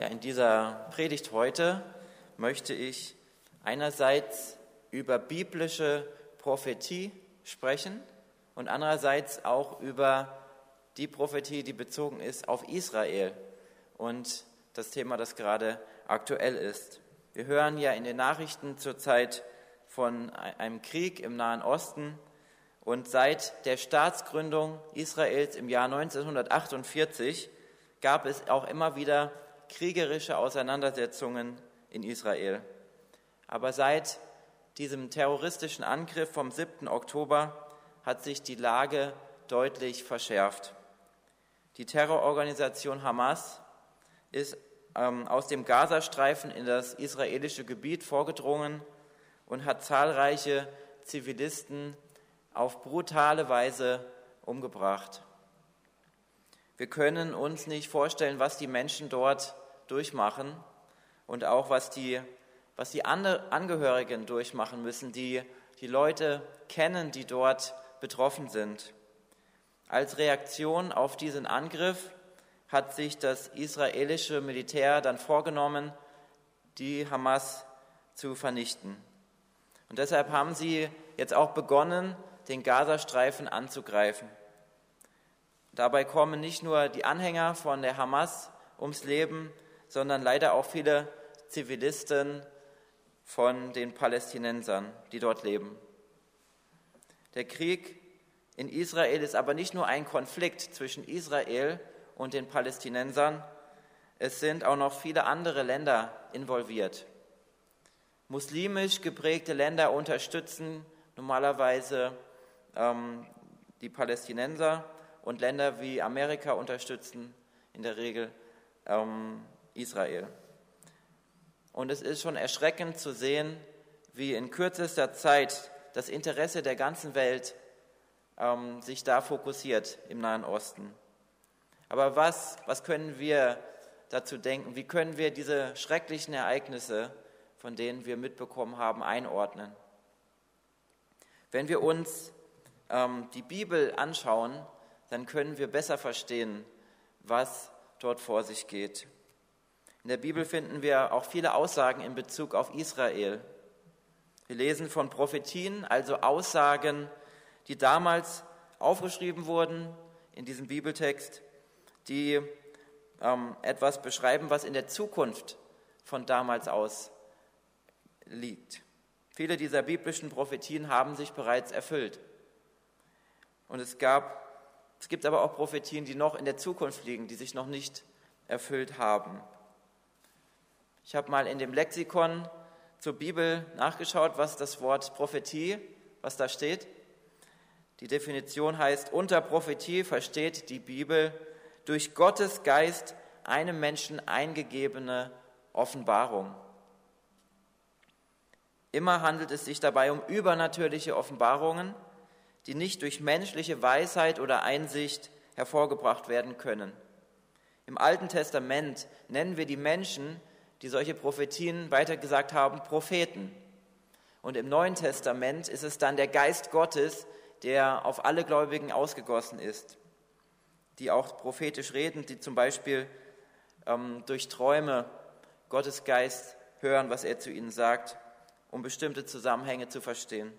Ja, in dieser Predigt heute möchte ich einerseits über biblische Prophetie sprechen und andererseits auch über die Prophetie, die bezogen ist auf Israel und das Thema, das gerade aktuell ist. Wir hören ja in den Nachrichten zurzeit von einem Krieg im Nahen Osten und seit der Staatsgründung Israels im Jahr 1948 gab es auch immer wieder kriegerische Auseinandersetzungen in Israel. Aber seit diesem terroristischen Angriff vom 7. Oktober hat sich die Lage deutlich verschärft. Die Terrororganisation Hamas ist ähm, aus dem Gazastreifen in das israelische Gebiet vorgedrungen und hat zahlreiche Zivilisten auf brutale Weise umgebracht. Wir können uns nicht vorstellen, was die Menschen dort durchmachen und auch was die, was die Angehörigen durchmachen müssen, die die Leute kennen, die dort betroffen sind. Als Reaktion auf diesen Angriff hat sich das israelische Militär dann vorgenommen, die Hamas zu vernichten. Und deshalb haben sie jetzt auch begonnen, den Gazastreifen anzugreifen. Dabei kommen nicht nur die Anhänger von der Hamas ums Leben, sondern leider auch viele Zivilisten von den Palästinensern, die dort leben. Der Krieg in Israel ist aber nicht nur ein Konflikt zwischen Israel und den Palästinensern, es sind auch noch viele andere Länder involviert. Muslimisch geprägte Länder unterstützen normalerweise ähm, die Palästinenser und Länder wie Amerika unterstützen in der Regel ähm, Israel. Und es ist schon erschreckend zu sehen, wie in kürzester Zeit das Interesse der ganzen Welt ähm, sich da fokussiert im Nahen Osten. Aber was, was können wir dazu denken? Wie können wir diese schrecklichen Ereignisse, von denen wir mitbekommen haben, einordnen? Wenn wir uns ähm, die Bibel anschauen, dann können wir besser verstehen, was dort vor sich geht. In der Bibel finden wir auch viele Aussagen in Bezug auf Israel. Wir lesen von Prophetien, also Aussagen, die damals aufgeschrieben wurden in diesem Bibeltext, die ähm, etwas beschreiben, was in der Zukunft von damals aus liegt. Viele dieser biblischen Prophetien haben sich bereits erfüllt. Und es gab es gibt aber auch Prophetien, die noch in der Zukunft liegen, die sich noch nicht erfüllt haben. Ich habe mal in dem Lexikon zur Bibel nachgeschaut, was das Wort Prophetie, was da steht. Die Definition heißt, unter Prophetie versteht die Bibel durch Gottes Geist einem Menschen eingegebene Offenbarung. Immer handelt es sich dabei um übernatürliche Offenbarungen, die nicht durch menschliche Weisheit oder Einsicht hervorgebracht werden können. Im Alten Testament nennen wir die Menschen, die solche Prophetien weitergesagt haben, Propheten. Und im Neuen Testament ist es dann der Geist Gottes, der auf alle Gläubigen ausgegossen ist, die auch prophetisch reden, die zum Beispiel ähm, durch Träume Gottes Geist hören, was er zu ihnen sagt, um bestimmte Zusammenhänge zu verstehen.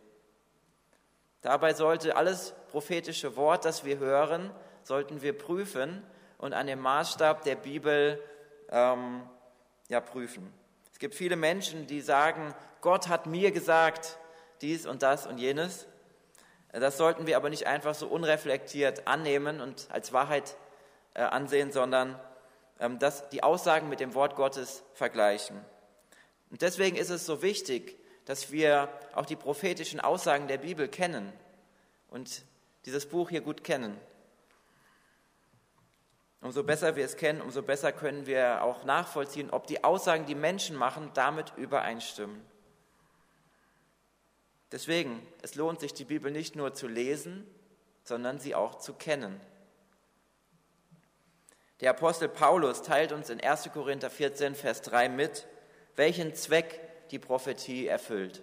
Dabei sollte alles prophetische Wort, das wir hören, sollten wir prüfen und an dem Maßstab der Bibel ähm, ja, prüfen. Es gibt viele Menschen, die sagen, Gott hat mir gesagt dies und das und jenes. Das sollten wir aber nicht einfach so unreflektiert annehmen und als Wahrheit äh, ansehen, sondern ähm, das, die Aussagen mit dem Wort Gottes vergleichen. Und deswegen ist es so wichtig, dass wir auch die prophetischen Aussagen der Bibel kennen und dieses Buch hier gut kennen. Umso besser wir es kennen, umso besser können wir auch nachvollziehen, ob die Aussagen, die Menschen machen, damit übereinstimmen. Deswegen, es lohnt sich, die Bibel nicht nur zu lesen, sondern sie auch zu kennen. Der Apostel Paulus teilt uns in 1. Korinther 14, Vers 3 mit, welchen Zweck die Prophetie erfüllt.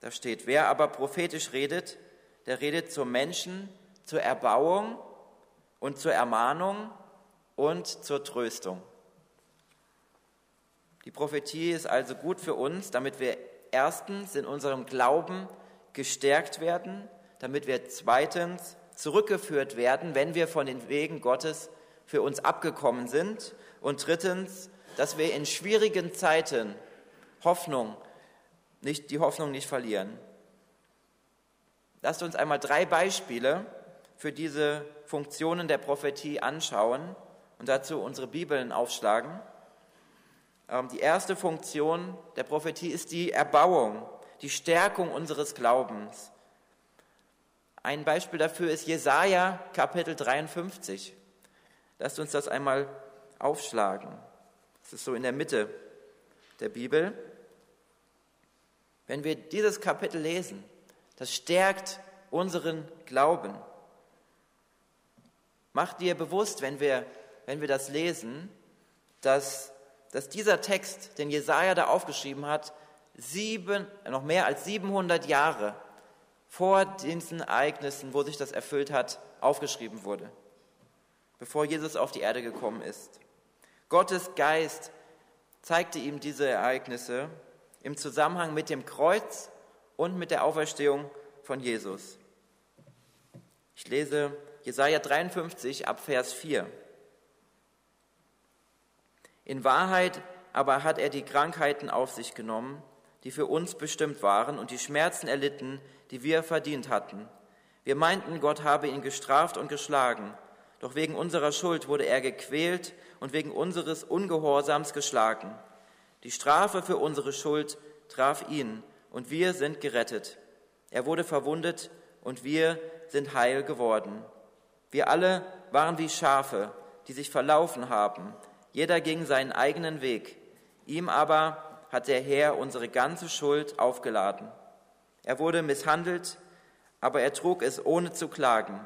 Da steht, wer aber prophetisch redet, der redet zur Menschen, zur Erbauung und zur Ermahnung und zur Tröstung. Die Prophetie ist also gut für uns, damit wir erstens in unserem Glauben gestärkt werden, damit wir zweitens zurückgeführt werden, wenn wir von den Wegen Gottes für uns abgekommen sind und drittens, dass wir in schwierigen Zeiten Hoffnung, nicht, die Hoffnung nicht verlieren. Lasst uns einmal drei Beispiele für diese Funktionen der Prophetie anschauen und dazu unsere Bibeln aufschlagen. Ähm, die erste Funktion der Prophetie ist die Erbauung, die Stärkung unseres Glaubens. Ein Beispiel dafür ist Jesaja Kapitel 53. Lasst uns das einmal aufschlagen. Das ist so in der Mitte der Bibel. Wenn wir dieses Kapitel lesen, das stärkt unseren Glauben. Mach dir bewusst, wenn wir, wenn wir das lesen, dass, dass dieser Text, den Jesaja da aufgeschrieben hat, sieben, noch mehr als 700 Jahre vor diesen Ereignissen, wo sich das erfüllt hat, aufgeschrieben wurde, bevor Jesus auf die Erde gekommen ist. Gottes Geist zeigte ihm diese Ereignisse im Zusammenhang mit dem Kreuz und mit der Auferstehung von Jesus. Ich lese Jesaja 53 ab Vers 4. In Wahrheit aber hat er die Krankheiten auf sich genommen, die für uns bestimmt waren, und die Schmerzen erlitten, die wir verdient hatten. Wir meinten, Gott habe ihn gestraft und geschlagen, doch wegen unserer Schuld wurde er gequält und wegen unseres Ungehorsams geschlagen. Die Strafe für unsere Schuld traf ihn, und wir sind gerettet. Er wurde verwundet, und wir sind heil geworden. Wir alle waren wie Schafe, die sich verlaufen haben. Jeder ging seinen eigenen Weg. Ihm aber hat der Herr unsere ganze Schuld aufgeladen. Er wurde misshandelt, aber er trug es ohne zu klagen,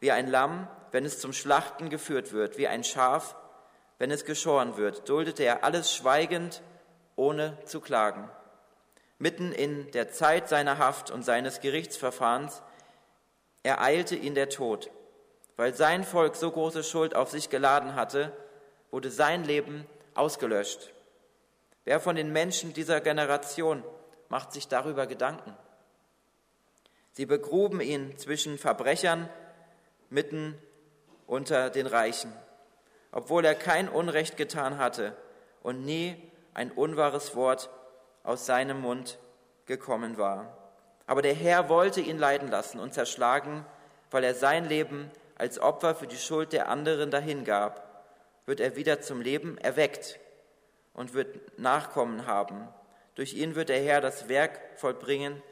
wie ein Lamm, wenn es zum Schlachten geführt wird, wie ein Schaf, wenn es geschoren wird, duldete er alles schweigend, ohne zu klagen. Mitten in der Zeit seiner Haft und seines Gerichtsverfahrens ereilte ihn der Tod. Weil sein Volk so große Schuld auf sich geladen hatte, wurde sein Leben ausgelöscht. Wer von den Menschen dieser Generation macht sich darüber Gedanken? Sie begruben ihn zwischen Verbrechern mitten unter den Reichen, obwohl er kein Unrecht getan hatte und nie ein unwahres Wort aus seinem Mund gekommen war. Aber der Herr wollte ihn leiden lassen und zerschlagen, weil er sein Leben als Opfer für die Schuld der anderen dahingab, wird er wieder zum Leben erweckt und wird Nachkommen haben. Durch ihn wird der Herr das Werk vollbringen,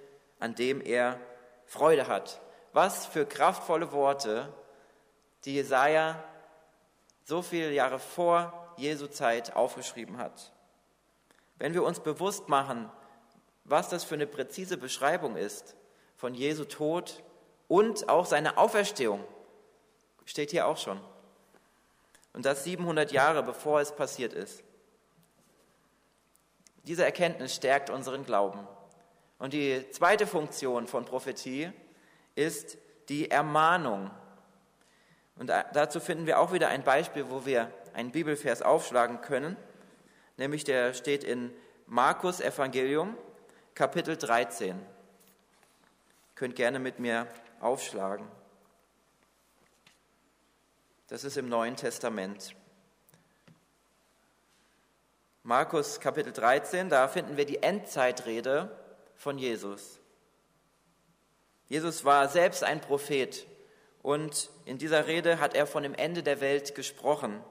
an dem er Freude hat. Was für kraftvolle Worte, die Jesaja so viele Jahre vor Jesu Zeit aufgeschrieben hat. Wenn wir uns bewusst machen, was das für eine präzise Beschreibung ist von Jesu Tod und auch seine Auferstehung, steht hier auch schon. Und das 700 Jahre bevor es passiert ist. Diese Erkenntnis stärkt unseren Glauben. Und die zweite Funktion von Prophetie ist die Ermahnung. Und dazu finden wir auch wieder ein Beispiel, wo wir einen Bibelvers aufschlagen können, nämlich der steht in Markus Evangelium, Kapitel 13. Ihr könnt gerne mit mir aufschlagen. Das ist im Neuen Testament. Markus Kapitel 13, da finden wir die Endzeitrede von Jesus. Jesus war selbst ein Prophet und in dieser Rede hat er von dem Ende der Welt gesprochen.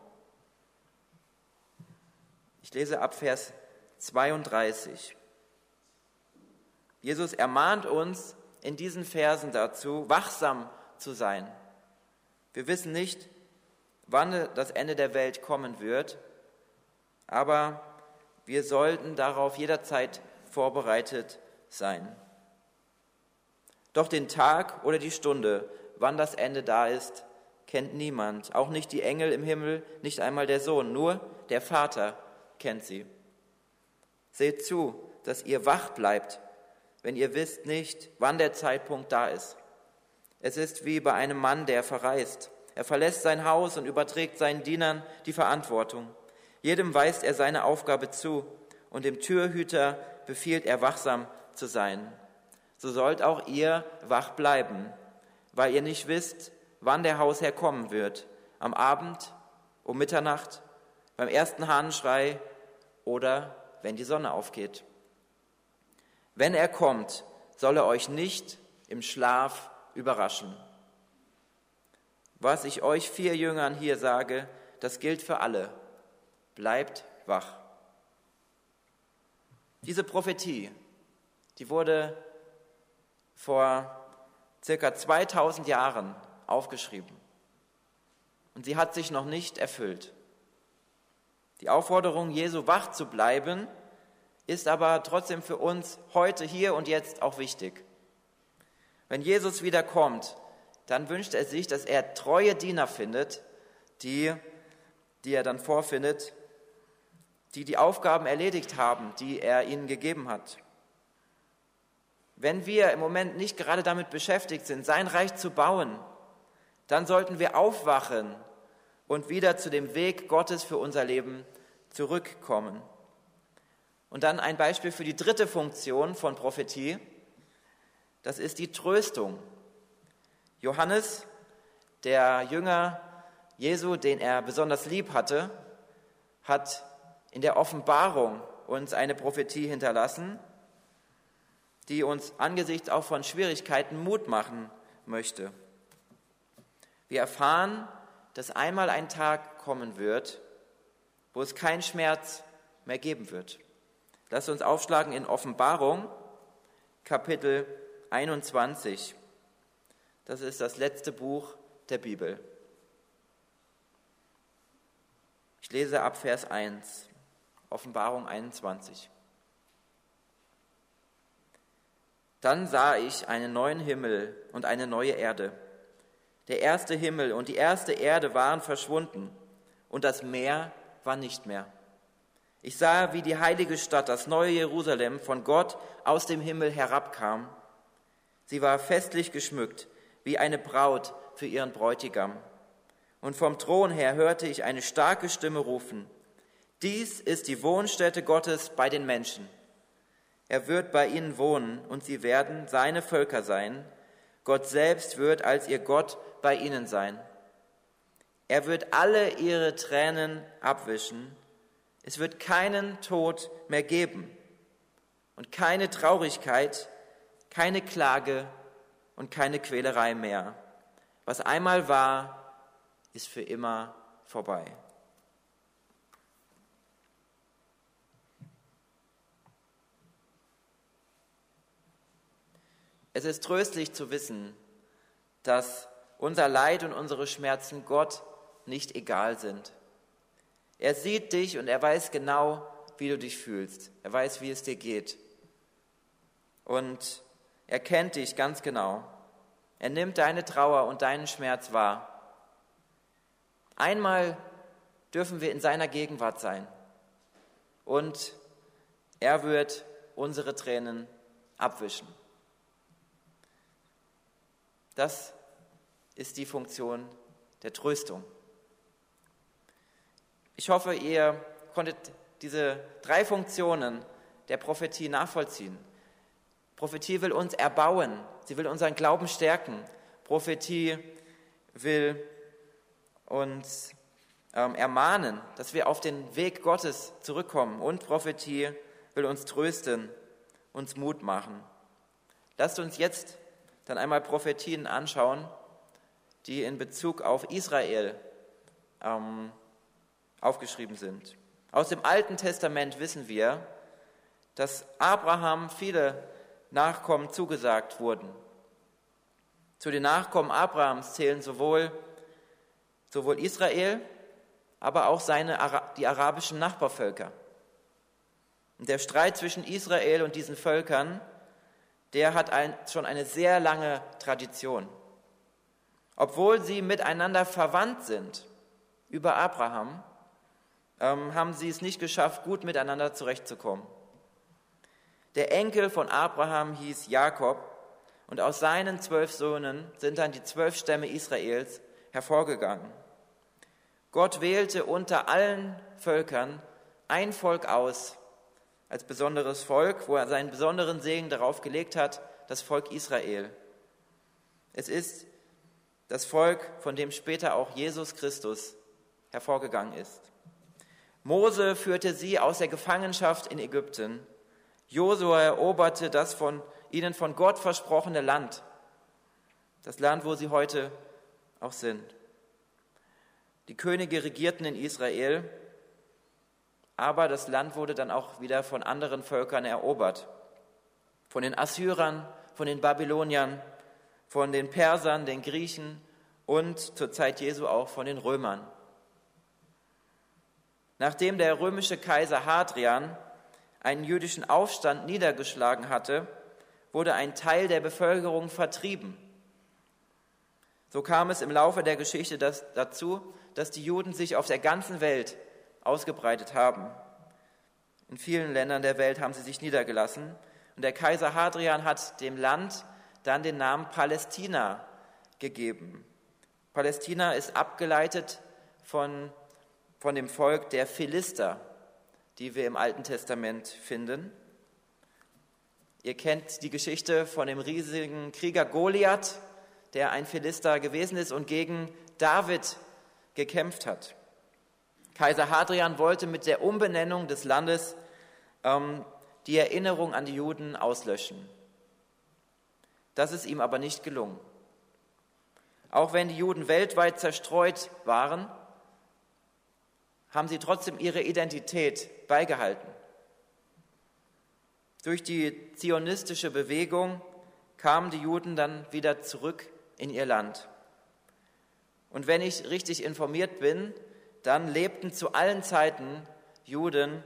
Ich lese ab Vers 32. Jesus ermahnt uns in diesen Versen dazu, wachsam zu sein. Wir wissen nicht, wann das Ende der Welt kommen wird, aber wir sollten darauf jederzeit vorbereitet sein. Doch den Tag oder die Stunde, wann das Ende da ist, kennt niemand, auch nicht die Engel im Himmel, nicht einmal der Sohn, nur der Vater kennt sie. Seht zu, dass ihr wach bleibt, wenn ihr wisst nicht, wann der Zeitpunkt da ist. Es ist wie bei einem Mann, der verreist. Er verlässt sein Haus und überträgt seinen Dienern die Verantwortung. Jedem weist er seine Aufgabe zu und dem Türhüter befiehlt er wachsam zu sein. So sollt auch ihr wach bleiben, weil ihr nicht wisst, wann der Hausherr kommen wird, am Abend, um Mitternacht, beim ersten Hahnenschrei oder wenn die Sonne aufgeht. Wenn er kommt, soll er euch nicht im Schlaf überraschen. Was ich euch vier Jüngern hier sage, das gilt für alle. Bleibt wach. Diese Prophetie, die wurde vor circa 2000 Jahren aufgeschrieben. Und sie hat sich noch nicht erfüllt. Die Aufforderung, Jesu wach zu bleiben, ist aber trotzdem für uns heute, hier und jetzt auch wichtig. Wenn Jesus wiederkommt, dann wünscht er sich, dass er treue Diener findet, die, die er dann vorfindet, die die Aufgaben erledigt haben, die er ihnen gegeben hat. Wenn wir im Moment nicht gerade damit beschäftigt sind, sein Reich zu bauen, dann sollten wir aufwachen und wieder zu dem Weg Gottes für unser Leben zurückkommen. Und dann ein Beispiel für die dritte Funktion von Prophetie, das ist die Tröstung. Johannes, der Jünger Jesu, den er besonders lieb hatte, hat in der Offenbarung uns eine Prophetie hinterlassen, die uns angesichts auch von Schwierigkeiten Mut machen möchte. Wir erfahren, dass einmal ein Tag kommen wird, wo es keinen Schmerz mehr geben wird. Lasst uns aufschlagen in Offenbarung, Kapitel 21. Das ist das letzte Buch der Bibel. Ich lese ab Vers 1, Offenbarung 21. Dann sah ich einen neuen Himmel und eine neue Erde. Der erste Himmel und die erste Erde waren verschwunden und das Meer war nicht mehr. Ich sah, wie die heilige Stadt, das neue Jerusalem, von Gott aus dem Himmel herabkam. Sie war festlich geschmückt, wie eine Braut für ihren Bräutigam. Und vom Thron her hörte ich eine starke Stimme rufen, dies ist die Wohnstätte Gottes bei den Menschen. Er wird bei ihnen wohnen und sie werden seine Völker sein. Gott selbst wird als ihr Gott bei ihnen sein. Er wird alle ihre Tränen abwischen. Es wird keinen Tod mehr geben und keine Traurigkeit, keine Klage und keine Quälerei mehr. Was einmal war, ist für immer vorbei. Es ist tröstlich zu wissen, dass unser Leid und unsere Schmerzen Gott nicht egal sind. Er sieht dich und er weiß genau, wie du dich fühlst. Er weiß, wie es dir geht. Und er kennt dich ganz genau. Er nimmt deine Trauer und deinen Schmerz wahr. Einmal dürfen wir in seiner Gegenwart sein. Und er wird unsere Tränen abwischen. Das ist die Funktion der Tröstung. Ich hoffe, ihr konntet diese drei Funktionen der Prophetie nachvollziehen. Prophetie will uns erbauen, sie will unseren Glauben stärken. Prophetie will uns ähm, ermahnen, dass wir auf den Weg Gottes zurückkommen. Und Prophetie will uns trösten, uns Mut machen. Lasst uns jetzt dann einmal Prophetien anschauen, die in Bezug auf Israel ähm, aufgeschrieben sind. Aus dem Alten Testament wissen wir, dass Abraham viele Nachkommen zugesagt wurden. Zu den Nachkommen Abrahams zählen sowohl, sowohl Israel, aber auch seine, die arabischen Nachbarvölker. Und der Streit zwischen Israel und diesen Völkern der hat ein, schon eine sehr lange Tradition. Obwohl sie miteinander verwandt sind über Abraham, ähm, haben sie es nicht geschafft, gut miteinander zurechtzukommen. Der Enkel von Abraham hieß Jakob und aus seinen zwölf Söhnen sind dann die zwölf Stämme Israels hervorgegangen. Gott wählte unter allen Völkern ein Volk aus, als besonderes Volk, wo er seinen besonderen Segen darauf gelegt hat, das Volk Israel. Es ist das Volk, von dem später auch Jesus Christus hervorgegangen ist. Mose führte sie aus der Gefangenschaft in Ägypten. Josua eroberte das von ihnen von Gott versprochene Land, das Land, wo sie heute auch sind. Die Könige regierten in Israel, aber das Land wurde dann auch wieder von anderen Völkern erobert. Von den Assyrern, von den Babyloniern, von den Persern, den Griechen und zur Zeit Jesu auch von den Römern. Nachdem der römische Kaiser Hadrian einen jüdischen Aufstand niedergeschlagen hatte, wurde ein Teil der Bevölkerung vertrieben. So kam es im Laufe der Geschichte dazu, dass die Juden sich auf der ganzen Welt ausgebreitet haben. In vielen Ländern der Welt haben sie sich niedergelassen. Und der Kaiser Hadrian hat dem Land dann den Namen Palästina gegeben. Palästina ist abgeleitet von von dem Volk der Philister, die wir im Alten Testament finden. Ihr kennt die Geschichte von dem riesigen Krieger Goliath, der ein Philister gewesen ist und gegen David gekämpft hat. Kaiser Hadrian wollte mit der Umbenennung des Landes ähm, die Erinnerung an die Juden auslöschen. Das ist ihm aber nicht gelungen. Auch wenn die Juden weltweit zerstreut waren, haben sie trotzdem ihre Identität beigehalten. Durch die zionistische Bewegung kamen die Juden dann wieder zurück in ihr Land. Und wenn ich richtig informiert bin, dann lebten zu allen Zeiten Juden,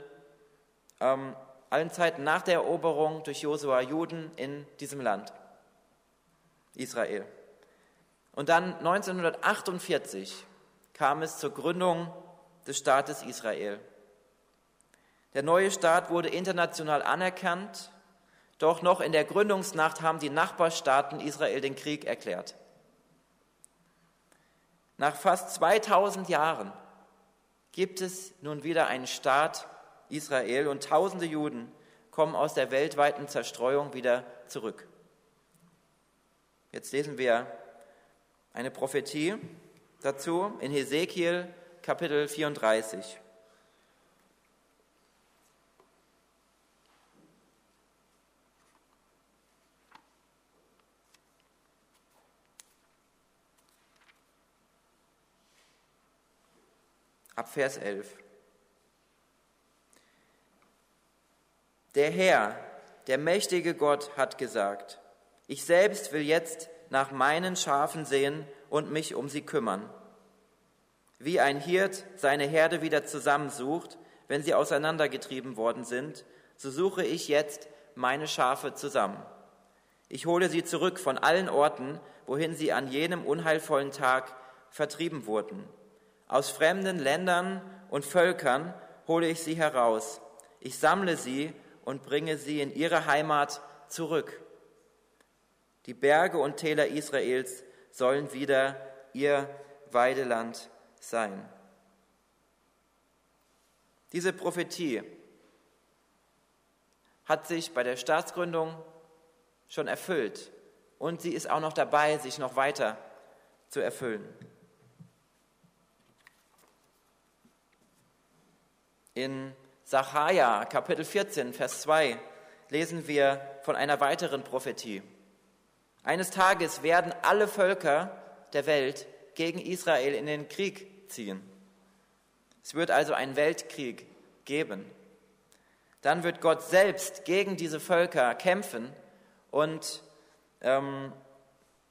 ähm, allen Zeiten nach der Eroberung durch Josua Juden in diesem Land, Israel. Und dann 1948 kam es zur Gründung des Staates Israel. Der neue Staat wurde international anerkannt, doch noch in der Gründungsnacht haben die Nachbarstaaten Israel den Krieg erklärt. Nach fast 2000 Jahren gibt es nun wieder einen Staat Israel und tausende Juden kommen aus der weltweiten Zerstreuung wieder zurück. Jetzt lesen wir eine Prophetie dazu in Hesekiel Kapitel 34. Ab Vers 11. Der Herr, der mächtige Gott, hat gesagt, ich selbst will jetzt nach meinen Schafen sehen und mich um sie kümmern wie ein Hirt seine Herde wieder zusammensucht, wenn sie auseinandergetrieben worden sind, so suche ich jetzt meine Schafe zusammen. Ich hole sie zurück von allen Orten, wohin sie an jenem unheilvollen Tag vertrieben wurden. Aus fremden Ländern und Völkern hole ich sie heraus. Ich sammle sie und bringe sie in ihre Heimat zurück. Die Berge und Täler Israels sollen wieder ihr Weideland sein. Diese Prophetie hat sich bei der Staatsgründung schon erfüllt und sie ist auch noch dabei, sich noch weiter zu erfüllen. In Sacharja Kapitel 14, Vers 2 lesen wir von einer weiteren Prophetie. Eines Tages werden alle Völker der Welt gegen Israel in den Krieg ziehen. Es wird also einen Weltkrieg geben. Dann wird Gott selbst gegen diese Völker kämpfen und ähm,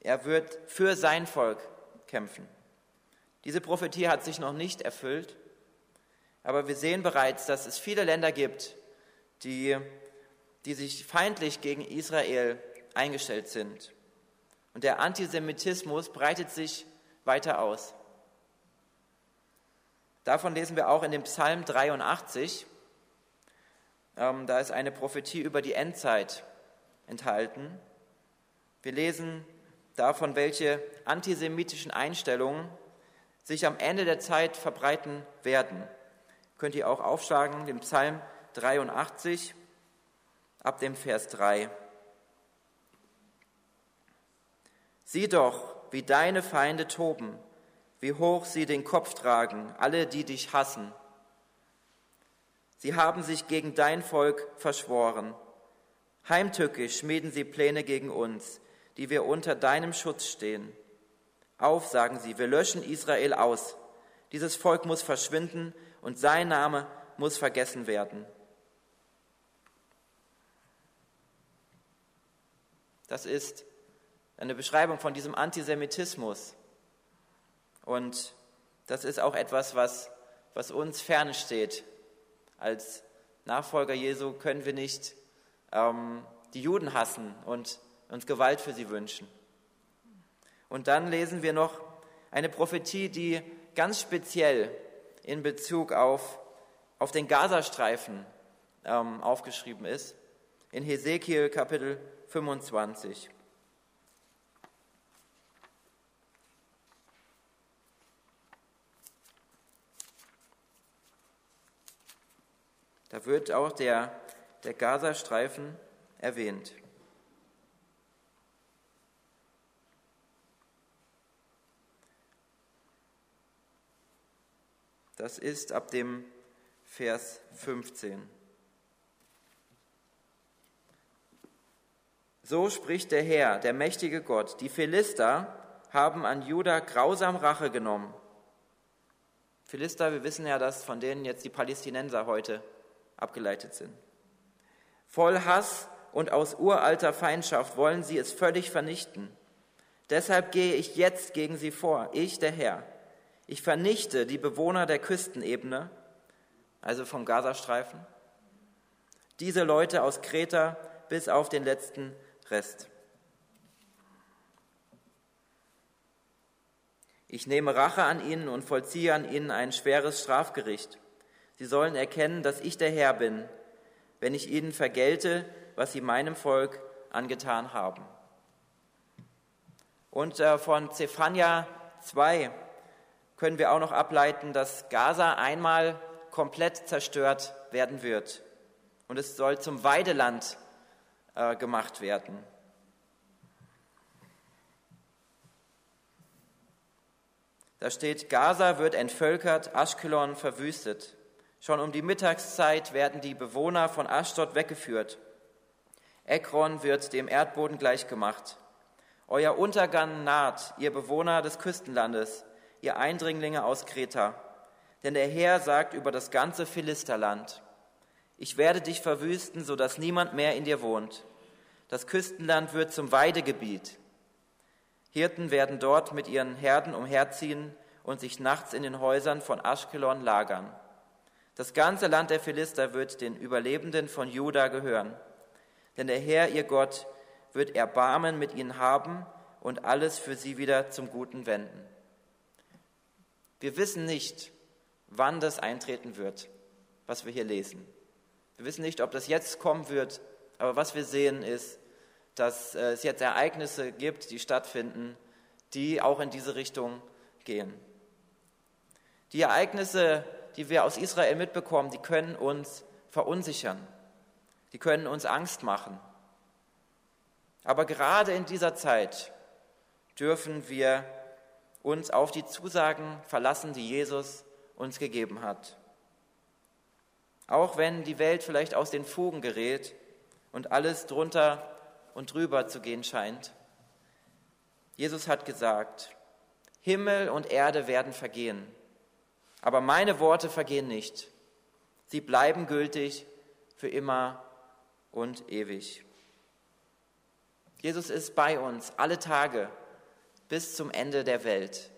er wird für sein Volk kämpfen. Diese Prophetie hat sich noch nicht erfüllt, aber wir sehen bereits, dass es viele Länder gibt, die, die sich feindlich gegen Israel eingestellt sind. Und der Antisemitismus breitet sich weiter aus. Davon lesen wir auch in dem Psalm 83. Ähm, da ist eine Prophetie über die Endzeit enthalten. Wir lesen davon, welche antisemitischen Einstellungen sich am Ende der Zeit verbreiten werden. Könnt ihr auch aufschlagen, den Psalm 83. ab dem Vers 3. Sieh doch, wie deine Feinde toben, wie hoch sie den Kopf tragen, alle, die dich hassen. Sie haben sich gegen dein Volk verschworen. Heimtückisch schmieden sie Pläne gegen uns, die wir unter deinem Schutz stehen. Auf, sagen sie, wir löschen Israel aus. Dieses Volk muss verschwinden und sein Name muss vergessen werden. Das ist eine Beschreibung von diesem Antisemitismus. Und das ist auch etwas, was, was uns fernsteht. Als Nachfolger Jesu können wir nicht ähm, die Juden hassen und uns Gewalt für sie wünschen. Und dann lesen wir noch eine Prophetie, die ganz speziell in Bezug auf, auf den Gazastreifen ähm, aufgeschrieben ist, in Hesekiel Kapitel 25. Da wird auch der, der Gazastreifen erwähnt. Das ist ab dem Vers 15. So spricht der Herr, der mächtige Gott, die Philister haben an Juda grausam Rache genommen. Philister, wir wissen ja, dass von denen jetzt die Palästinenser heute abgeleitet sind. Voll Hass und aus uralter Feindschaft wollen sie es völlig vernichten. Deshalb gehe ich jetzt gegen sie vor, ich der Herr. Ich vernichte die Bewohner der Küstenebene, also vom Gazastreifen, diese Leute aus Kreta bis auf den letzten Rest. Ich nehme Rache an ihnen und vollziehe an ihnen ein schweres Strafgericht. Sie sollen erkennen, dass ich der Herr bin, wenn ich ihnen vergelte, was sie meinem Volk angetan haben. Und von Zephania 2 können wir auch noch ableiten, dass Gaza einmal komplett zerstört werden wird. Und es soll zum Weideland äh, gemacht werden. Da steht, Gaza wird entvölkert, Aschkelon verwüstet. Schon um die Mittagszeit werden die Bewohner von Aschdod weggeführt. Ekron wird dem Erdboden gleichgemacht. Euer Untergang naht, ihr Bewohner des Küstenlandes, ihr Eindringlinge aus Kreta. Denn der Herr sagt über das ganze Philisterland, ich werde dich verwüsten, so dass niemand mehr in dir wohnt. Das Küstenland wird zum Weidegebiet. Hirten werden dort mit ihren Herden umherziehen und sich nachts in den Häusern von Aschkelon lagern. Das ganze Land der Philister wird den Überlebenden von Juda gehören. Denn der Herr, ihr Gott, wird Erbarmen mit ihnen haben und alles für sie wieder zum Guten wenden. Wir wissen nicht, wann das eintreten wird, was wir hier lesen. Wir wissen nicht, ob das jetzt kommen wird, aber was wir sehen ist, dass es jetzt Ereignisse gibt, die stattfinden, die auch in diese Richtung gehen. Die Ereignisse die wir aus Israel mitbekommen, die können uns verunsichern, die können uns Angst machen. Aber gerade in dieser Zeit dürfen wir uns auf die Zusagen verlassen, die Jesus uns gegeben hat. Auch wenn die Welt vielleicht aus den Fugen gerät und alles drunter und drüber zu gehen scheint. Jesus hat gesagt, Himmel und Erde werden vergehen, aber meine Worte vergehen nicht. Sie bleiben gültig für immer und ewig. Jesus ist bei uns alle Tage bis zum Ende der Welt.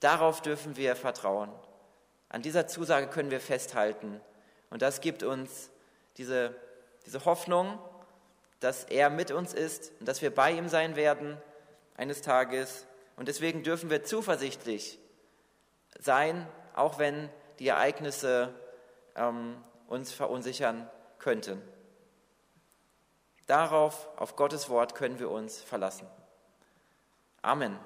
Darauf dürfen wir vertrauen. An dieser Zusage können wir festhalten. Und das gibt uns diese, diese Hoffnung, dass er mit uns ist und dass wir bei ihm sein werden eines Tages. Und deswegen dürfen wir zuversichtlich sein auch wenn die Ereignisse ähm, uns verunsichern könnten. Darauf, auf Gottes Wort können wir uns verlassen. Amen.